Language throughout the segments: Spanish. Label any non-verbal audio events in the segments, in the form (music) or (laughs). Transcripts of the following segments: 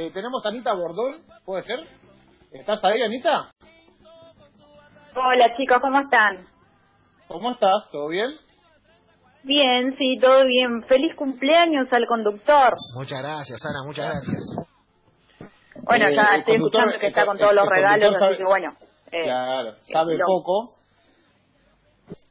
Eh, tenemos a Anita Bordón, ¿puede ser? ¿Estás ahí, Anita? Hola chicos, ¿cómo están? ¿Cómo estás? ¿Todo bien? Bien, sí, todo bien. Feliz cumpleaños al conductor. Muchas gracias, Ana, muchas gracias. Bueno, Eh, ya estoy escuchando que está con el- todos los el regalos, sabe- así que bueno. eh, claro, sabe lo- poco.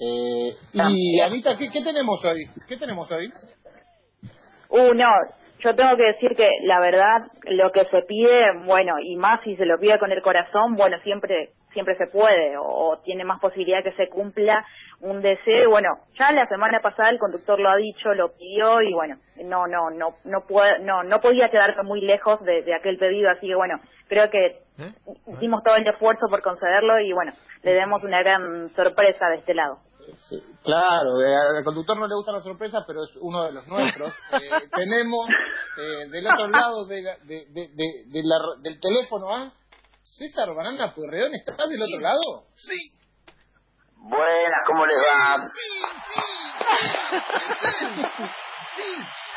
Eh, y También. Anita, ¿qué, ¿qué tenemos hoy? ¿Qué tenemos hoy? Uh, no, yo tengo que decir que la verdad, lo que se pide, bueno, y más si se lo pide con el corazón, bueno, siempre siempre se puede o, tiene más posibilidad que se cumpla un deseo. y Bueno, ya la semana pasada el conductor lo ha dicho, lo pidió y bueno, no no no no puede, no no podía quedarse muy lejos de, de aquel pedido, así que bueno, creo que ¿Eh? hicimos todo el esfuerzo por concederlo y bueno, le demos una gran sorpresa de este lado. Sí, claro, eh, al conductor no le gusta la sorpresa, pero es uno de los nuestros. (laughs) Eh, tenemos eh, del otro lado de la- de, de, de- de la- del teléfono a César Banana Puerreón. ¿Estás del otro lado? Sí, Buenas, ¿cómo les va?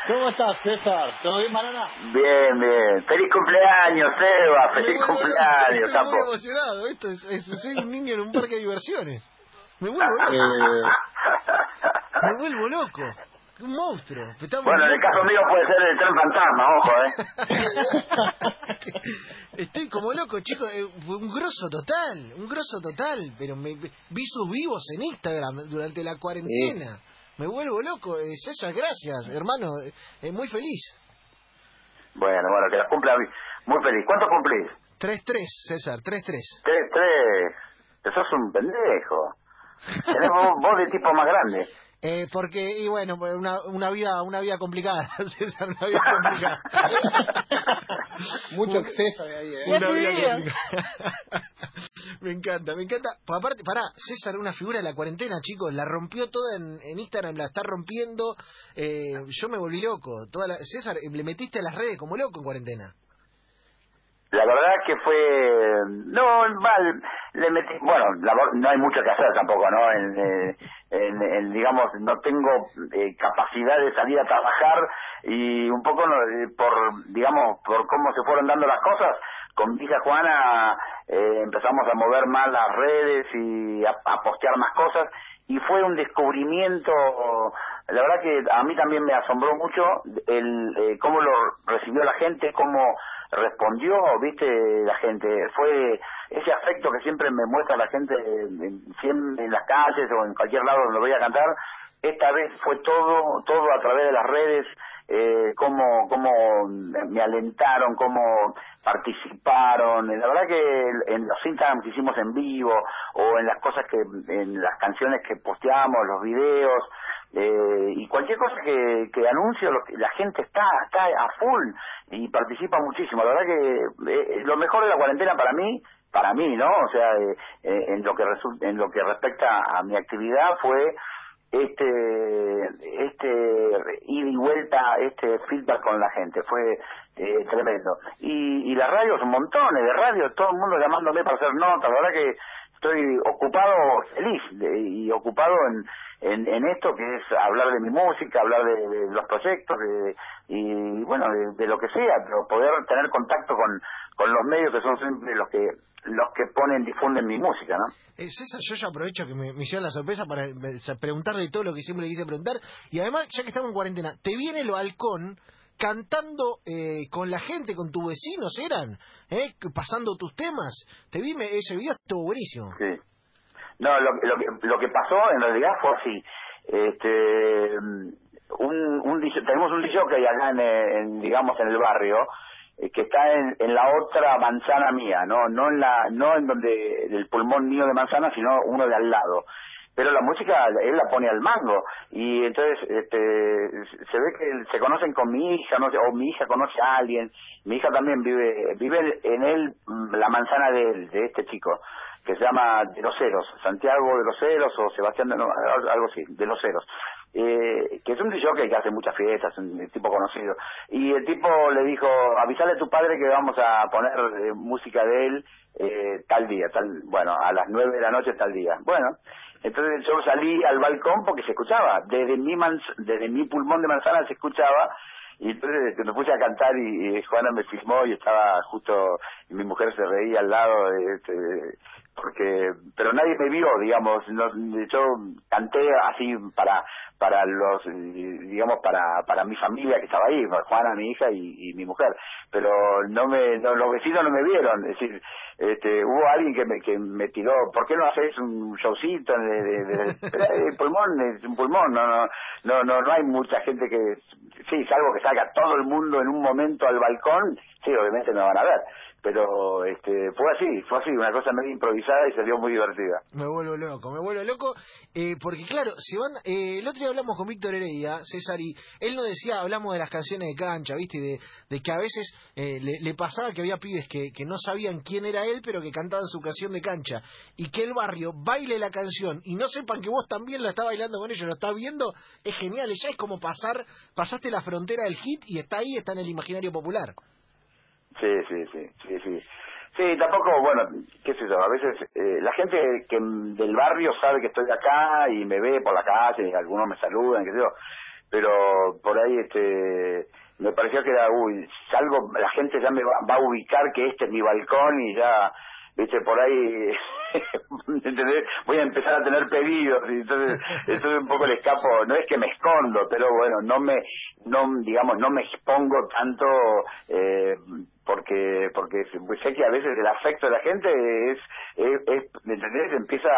¿Cómo estás, César? ¿Todo bien, Banana? Bien, bien. Feliz cumpleaños, Eva. Feliz cumpleaños, Estoy muy emocionado, esto es, es- soy un niño en un parque de diversiones. Me vuelvo loco, Eh, me vuelvo loco. Un monstruo. Estamos Bueno, en el caso mío puede ser el tren fantasma, ojo, ¿eh? (laughs) Estoy como loco, chicos. eh, un grosso total, un grosso total. Pero me vi sus vivos en Instagram durante la cuarentena. Me vuelvo loco. Eh, César, gracias, hermano. eh, eh, muy feliz. Bueno, bueno, que la cumpla muy feliz. ¿Cuánto cumplís? 3-3, César, 3-3. Tres, tres. Sos un pendejo. Tenés vos, vos de tipo más grande. Eh, porque, y bueno, pues, una, una vida una vida complicada, (laughs) César, una vida complicada. (laughs) mucho exceso de ahí, ¿eh? Una vida complicada. (laughs) me encanta, me encanta. Pa- Aparte, pará, César, una figura de la cuarentena, chicos, la rompió toda en, en Instagram, la está rompiendo. Eh, yo me volví loco. Toda la- César, le metiste a las redes como loco en cuarentena. La verdad que fue... No, mal. Le metí... Bueno, la no hay mucho que hacer tampoco, ¿no? En, eh, en- digamos, no tengo eh, capacidad de salir a trabajar y un poco eh, por, digamos, por cómo se fueron dando las cosas, con mi hija Juana eh, empezamos a mover más las redes y a, a postear más cosas y fue un descubrimiento la verdad que a mí también me asombró mucho el eh, cómo lo recibió la gente cómo respondió viste la gente. Fue ese afecto que siempre me muestra la gente en, las calles o en cualquier lado donde voy a cantar esta vez fue todo todo a través de las redes eh, cómo cómo me alentaron cómo participaron. La verdad que en los Instagram que hicimos en vivo o en las cosas que en las canciones que posteamos los videos eh, y cualquier cosa que, que anuncio lo que- la gente está está a full y participa muchísimo. La verdad que eh, lo mejor de la cuarentena para mí para mí no o sea eh, eh, en lo que en lo que respecta a mi actividad fue este este ida y vuelta este feedback con la gente. Fue eh, tremendo. Y, y las radios montones de radios todo el mundo llamándome para hacer notas. La verdad que estoy ocupado feliz y ocupado en, en en esto que es hablar de mi música hablar de, los proyectos de- y bueno de, lo que sea pero poder tener contacto con con los medios que son siempre los que los que ponen difunden mi música no Eh, César, yo ya aprovecho que me, me hicieron la sorpresa para eh, preguntarle todo lo que siempre le quise preguntar. Y además, ya que estamos en cuarentena, ¿te viene el balcón cantando eh, con la gente, con tus vecinos eran? ¿Eh? Pasando tus temas. Te vi, me- ese video estuvo buenísimo. Sí. No, lo, lo, que, lo que pasó en realidad fue así. Este, un, tenemos un DJ que hay acá en, digamos, en el barrio, eh, que está en, en la otra manzana mía, no, no en la, no en donde el pulmón mío de manzana, sino uno de al lado. Pero la música él la pone al mango y entonces este, se ve que se conocen con mi hija, no sé, o mi hija conoce a alguien. Mi hija también vive, vive en él mm, la manzana de él, de este chico que se llama De los Ceros, Santiago de los Ceros o Sebastián de no, algo así, de los Ceros, eh, que es un DJ que hace muchas fiestas, un tipo conocido. Y el tipo le dijo, avisale a tu padre que vamos a poner eh, música de él eh, tal día, tal, bueno, a las nueve de la noche tal día. Bueno, entonces yo salí al balcón porque se escuchaba, desde mi, manz- desde mi pulmón de manzana se escuchaba. Y entonces este, me puse a cantar y, Juana me filmó y estaba justo, y mi mujer se reía al lado, este, porque pero nadie me vio digamos no, yo canté así para para los digamos para para mi familia que estaba ahí Juana mi hija y, mi mujer pero no me no, los vecinos no me vieron es decir este hubo alguien que me que me tiró ¿por qué no haces un showcito de, de pulmón es un pulmón no no no no no hay mucha gente que sí salvo que salga todo el mundo en un momento al balcón sí obviamente me van a ver pero este fue así, fue así, una cosa medio improvisada y salió muy divertida. Me vuelvo loco, me vuelvo loco, eh, porque claro, se van, eh, el otro día hablamos con Víctor Heredia, César, y él nos decía, hablamos de las canciones de cancha, viste, de, de que a veces eh, le, pasaba que había pibes que, que no sabían quién era él, pero que cantaban su canción de cancha, y que el barrio baile la canción y no sepan que vos también la estás bailando con ellos, lo estás viendo, es genial, ya es como pasar, pasaste la frontera del hit y está ahí, está en el imaginario popular. Sí, sí, sí, sí, sí. Sí, tampoco, bueno, qué sé yo, a veces eh, la gente que del barrio sabe que estoy acá y me ve por la calle, algunos me saludan, qué sé yo, pero por ahí este me pareció que era, uy, salgo, la gente ya me va, va a ubicar que este es mi balcón y ya, viste, por ahí (laughs) ¿entendés? voy a empezar a tener pedidos y entonces eso es un poco el escapo no es que me escondo pero bueno no me no digamos no me expongo tanto eh, porque porque sé que a veces el afecto de la gente es, es, ¿me entendés? empieza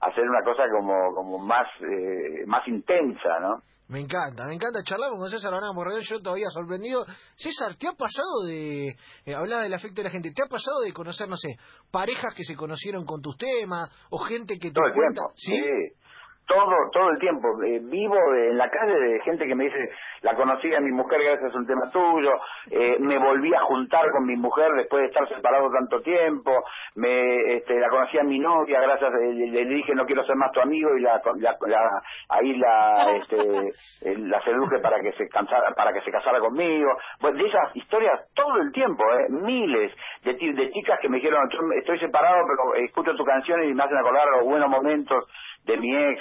a ser una cosa como como más eh, más intensa no me encanta, me encanta charlar con César Morredor, yo todavía sorprendido. César, ¿te ha pasado de, eh, hablaba del afecto de la gente, ¿te ha pasado de conocer, no sé, parejas que se conocieron con tus temas o gente que te Todo cuenta? ¿Sí? sí todo todo el tiempo eh, vivo en la calle de gente que me dice la conocí a mi mujer gracias a un tema tuyo eh, me volví a juntar con mi mujer después de estar separado tanto tiempo me este, la conocí a mi novia gracias eh, le, dije no quiero ser más tu amigo y la, la, la ahí la este, (laughs) eh, la seduje para que se cansara para que se casara conmigo pues de esas historias todo el tiempo eh, miles de, de chicas que me dijeron yo estoy separado pero escucho tu canción y me hacen acordar los buenos momentos de mi ex,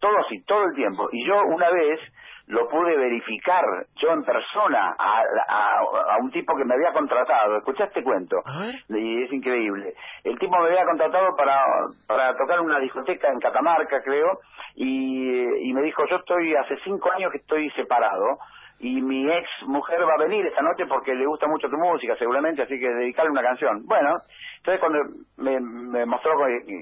todo así, todo el tiempo. Y yo una vez lo pude verificar yo en persona a, a, un tipo que me había contratado. ¿Escuchaste cuento? Y es increíble. El tipo me había contratado para, para tocar una discoteca en Catamarca, creo, y, y me dijo, yo estoy hace cinco años que estoy separado y mi ex mujer va a venir esta noche porque le gusta mucho tu música seguramente, así que dedicarle una canción. Bueno, entonces cuando me, me mostró,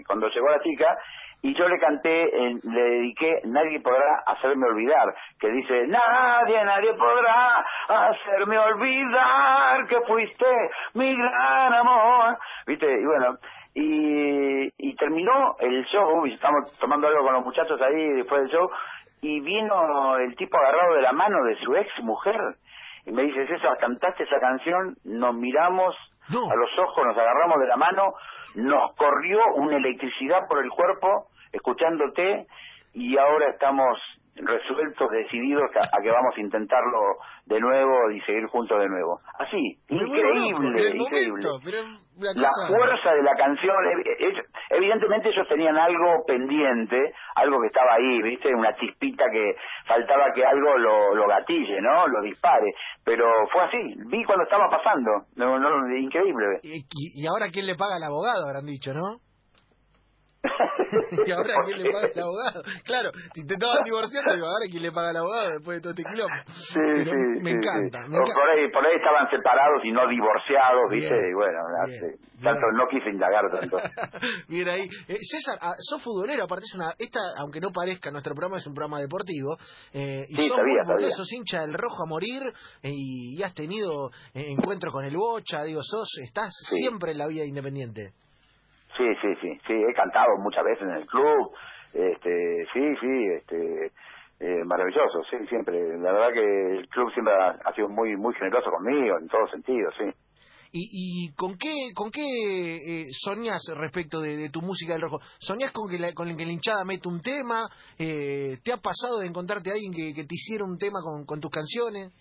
cuando llegó la chica, y yo le canté, le dediqué Nadie podrá hacerme olvidar, que dice, nadie, nadie podrá hacerme olvidar que fuiste mi gran amor. ¿Viste? Y bueno, y, y terminó el show, y estamos tomando algo con los muchachos ahí después del show, y vino el tipo agarrado de la mano de su ex mujer, y me dice, César, cantaste esa canción, nos miramos a los ojos, nos agarramos de la mano, nos corrió una electricidad por el cuerpo escuchándote y ahora estamos resueltos, decididos a, que vamos a intentarlo de nuevo y seguir juntos de nuevo. Así, increíble, increíble. la, fuerza de la canción, evidentemente ellos tenían algo pendiente, algo que estaba ahí, ¿viste? Una chispita que faltaba que algo lo, lo gatille, ¿no? Lo dispare. Pero fue así, vi cuando estaba pasando, no, no, increíble. ¿Y, y ahora quién le paga al abogado, habrán dicho, ¿no? (laughs) y ahora quién le paga el abogado. Claro, te estaban divorciando, digo, ahora quién le paga el abogado después de todo este quilombo. Sí, sí, me, encanta, me encanta. Por, ahí, por ahí estaban separados y no divorciados, ¿viste? y bueno, tanto no quise indagar tanto. (laughs) Bien ahí. Eh, César, ah, sos futbolero, aparte es una. Esta, aunque no parezca, nuestro programa es un programa deportivo. Eh, y sí, sos, sabía, sabía. sos hincha del rojo a morir eh, y, has tenido eh, encuentros con el Bocha, digo, sos, estás siempre en la vida independiente. Sí, sí, sí, sí, he cantado muchas veces en el club, este, sí, sí, este, eh, maravilloso, sí, siempre. La verdad que el club siempre ha, sido muy, muy generoso conmigo en todos sentidos, sí. ¿Y, y con qué con qué eh, soñás respecto de, tu música del rojo? ¿Soñás con que la, con que la hinchada mete un tema? Eh, ¿Te ha pasado de encontrarte a alguien que, que te hiciera un tema con, con tus canciones?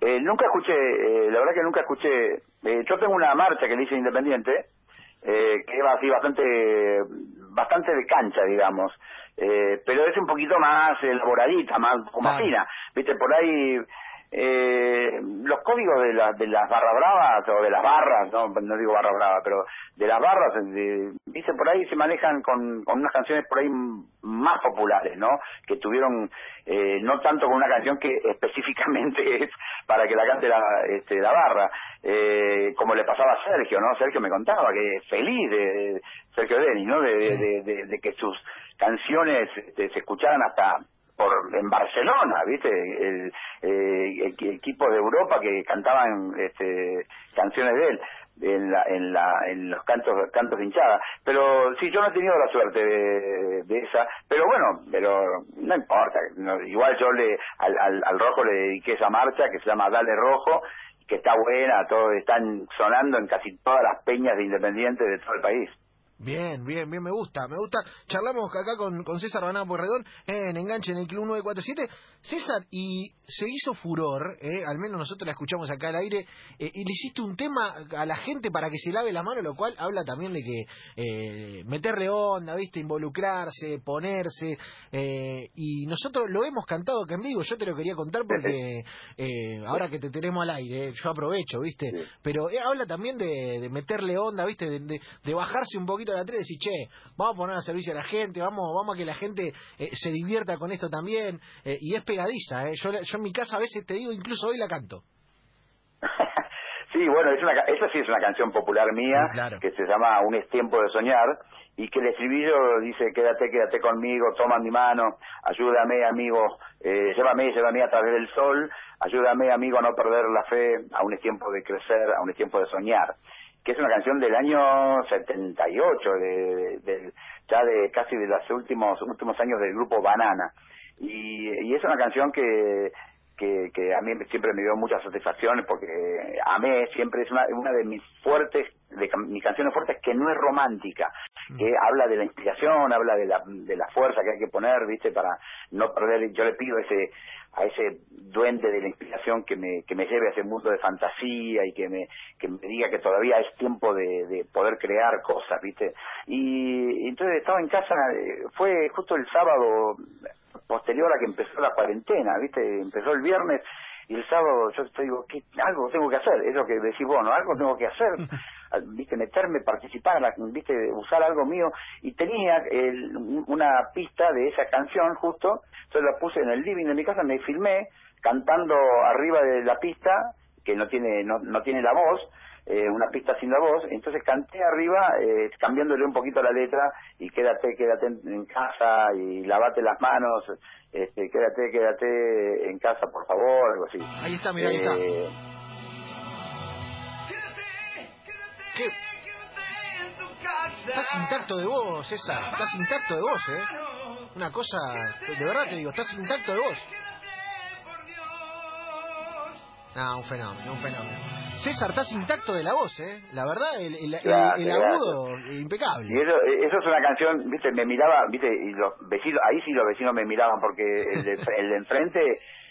Eh, nunca escuché, eh, la verdad que nunca escuché. Eh, yo tengo una marcha que le hice independiente, eh, que va así bastante bastante de cancha digamos. Eh, pero es un poquito más elaboradita más como fina viste por ahí eh, los códigos de, la, de las barra bravas o de las barras, no, no digo barra brava, pero de las barras, de, dice por ahí se manejan con, con unas canciones por ahí más populares, ¿no? Que tuvieron, eh, no tanto con una canción que (laughs) específicamente es para que la cante la, este, la barra, eh, como le pasaba a Sergio, ¿no? Sergio me contaba que feliz de, Sergio Denis, ¿no? De, de, de, que sus canciones este, se escucharan hasta por en Barcelona, ¿viste? El, eh, equipo de Europa que cantaban este, canciones de él en la, en la en los cantos cantos de hinchada pero sí yo no he tenido la suerte de, esa pero bueno pero no importa igual yo le al, al, rojo le dediqué esa marcha que se llama Dale Rojo que está buena todo están sonando en casi todas las peñas de Independiente de todo el país Bien, bien, bien, me gusta, me gusta. Charlamos acá con, con César Baná Porredón en Enganche en el Club 947. César, y se hizo furor, eh, al menos nosotros la escuchamos acá al aire, eh, y le hiciste un tema a la gente para que se lave la mano, lo cual habla también de que eh, meterle onda, viste, involucrarse, ponerse, y nosotros lo hemos cantado acá en vivo, yo te lo quería contar porque (laughs) ahora que te tenemos al aire, yo aprovecho, viste, pero habla también de, meterle onda, viste, de, de bajarse un poquito a la 3 y che, vamos a poner a servicio a la gente, vamos, vamos a que la gente eh, se divierta con esto también. Eh, y es pegadiza, eh. yo, yo en mi casa a veces te digo, incluso hoy la canto. (laughs) sí, bueno, es una, esa sí es una canción popular mía que se llama Un es tiempo de soñar y que el estribillo dice quédate, quédate conmigo, toma mi mano, ayúdame amigo, eh, llévame, llévame a través del sol, ayúdame amigo a no perder la fe, aún es tiempo de crecer, aún es tiempo de soñar que es una canción del año 78, de, de, ya de casi de los últimos últimos años del grupo Banana. Y, y es una canción que, que, que a mí siempre me dio muchas satisfacciones porque amé, siempre es una de mis fuertes, de mis canciones fuertes que no es romántica, mm. que habla de la inspiración, habla de la, de la fuerza que hay que poner, viste, para no perder, yo le pido ese a ese duende de la inspiración que me, que me lleve a ese mundo de fantasía y que me, que me diga que todavía es tiempo de, de poder crear cosas, ¿viste? Y, entonces estaba en casa, eh, fue justo el sábado posterior a que empezó la cuarentena, ¿viste? Empezó el viernes y el sábado yo te digo, ¿qué, algo tengo que hacer, es lo que decís vos, ¿no? Algo tengo que hacer, viste, meterme, participar, viste, usar algo mío, y tenía el, una pista de esa canción justo, entonces la puse en el living de mi casa, me filmé cantando arriba de la pista, que no tiene, no, no tiene la voz, eh, una pista sin la voz, entonces canté arriba eh, cambiándole un poquito la letra y quédate, quédate en, casa y lavate las manos, este, quédate, quédate en casa por favor, algo así. Ahí está, mira, ahí está. Eh, ¿Qué? Estás intacto de voz, César, estás intacto de voz, ¿eh? Una cosa, de verdad te digo, estás intacto de voz. No, un fenómeno, un fenómeno. César, estás intacto de la voz, ¿eh? La verdad, el, el, agudo, impecable. Y eso, eso, es una canción, viste, me miraba, viste, y los vecinos, ahí sí los vecinos me miraban porque el de, (laughs) el de enfrente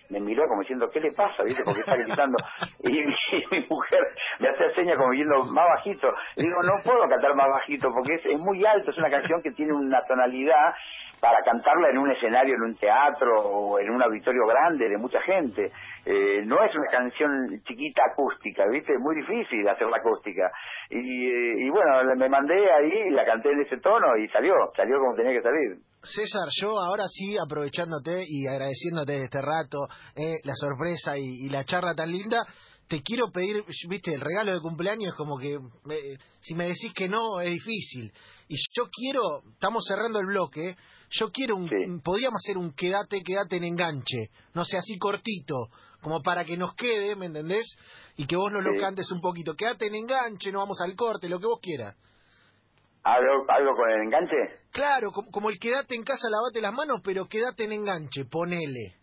me miró como diciendo, ¿qué le pasa? ¿Viste? Porque está gritando. Y, mi mujer me hace señas como diciendo, más bajito. Y digo, no puedo cantar más bajito porque es, es muy alto, es una canción que tiene una tonalidad para cantarla en un escenario, en un teatro o en un auditorio grande de mucha gente. Eh, no es una canción chiquita acústica, ¿viste? Es muy difícil hacer la acústica. Y, y bueno, me mandé ahí, la canté en ese tono y salió, salió como tenía que salir. César, yo ahora sí, aprovechándote y agradeciéndote este rato, eh, la sorpresa y, la charla tan linda, te quiero pedir, viste, el regalo de cumpleaños es como que, si me decís que no, es difícil. Y yo quiero, estamos cerrando el bloque, yo quiero un, podríamos hacer un quédate, quédate en enganche, no sé, así cortito, como para que nos quede, ¿me entendés? Y que vos nos lo cantes un poquito. Quédate en enganche, no vamos al corte, lo que vos quieras. ¿Algo, algo con el enganche? Claro, como, el quédate en casa, lavate las manos, pero quédate en enganche, ponele.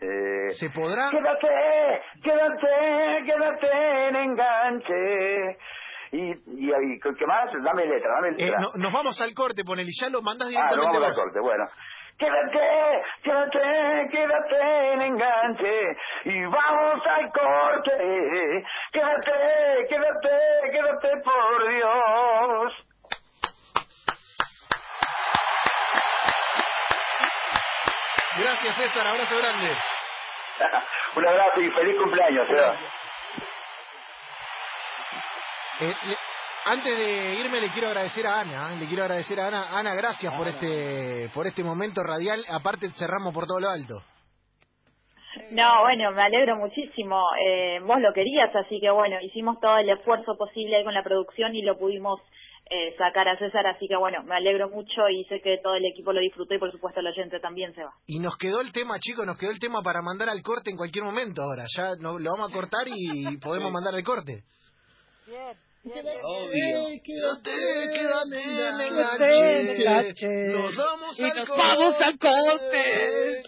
Eh, ¿Se podrá? Quédate, quédate, quédate en enganche. Y, y, y ¿qué más? Dame letra, dame eh, letra. nos vamos al corte, ponele, ya lo mandás directamente. Ah, nos vamos al corte, bueno. Quédate, quédate, quédate en enganche y vamos al corte. Quédate, quédate, quédate por Dios. Gracias César, abrazo grande. (laughs) Un abrazo y feliz cumpleaños, Seba. Eh, le- antes de irme le quiero agradecer a Ana, ¿eh? le quiero agradecer a Ana. Ana, gracias por este por este momento radial. Aparte cerramos por todo lo alto. No, bueno, me alegro muchísimo. Eh, vos lo querías, así que bueno, hicimos todo el esfuerzo posible ahí con la producción y lo pudimos eh, sacar a César, así que bueno, me alegro mucho y sé que todo el equipo lo disfrutó y por supuesto el oyente también se va. Y nos quedó el tema, chicos, nos quedó el tema para mandar al corte en cualquier momento ahora. Ya no, lo vamos a cortar y podemos mandar al corte. Obvio. Quédate, quédate en Quédate en enganche. enganche. Nos vamos Y al nos corte. vamos al corte.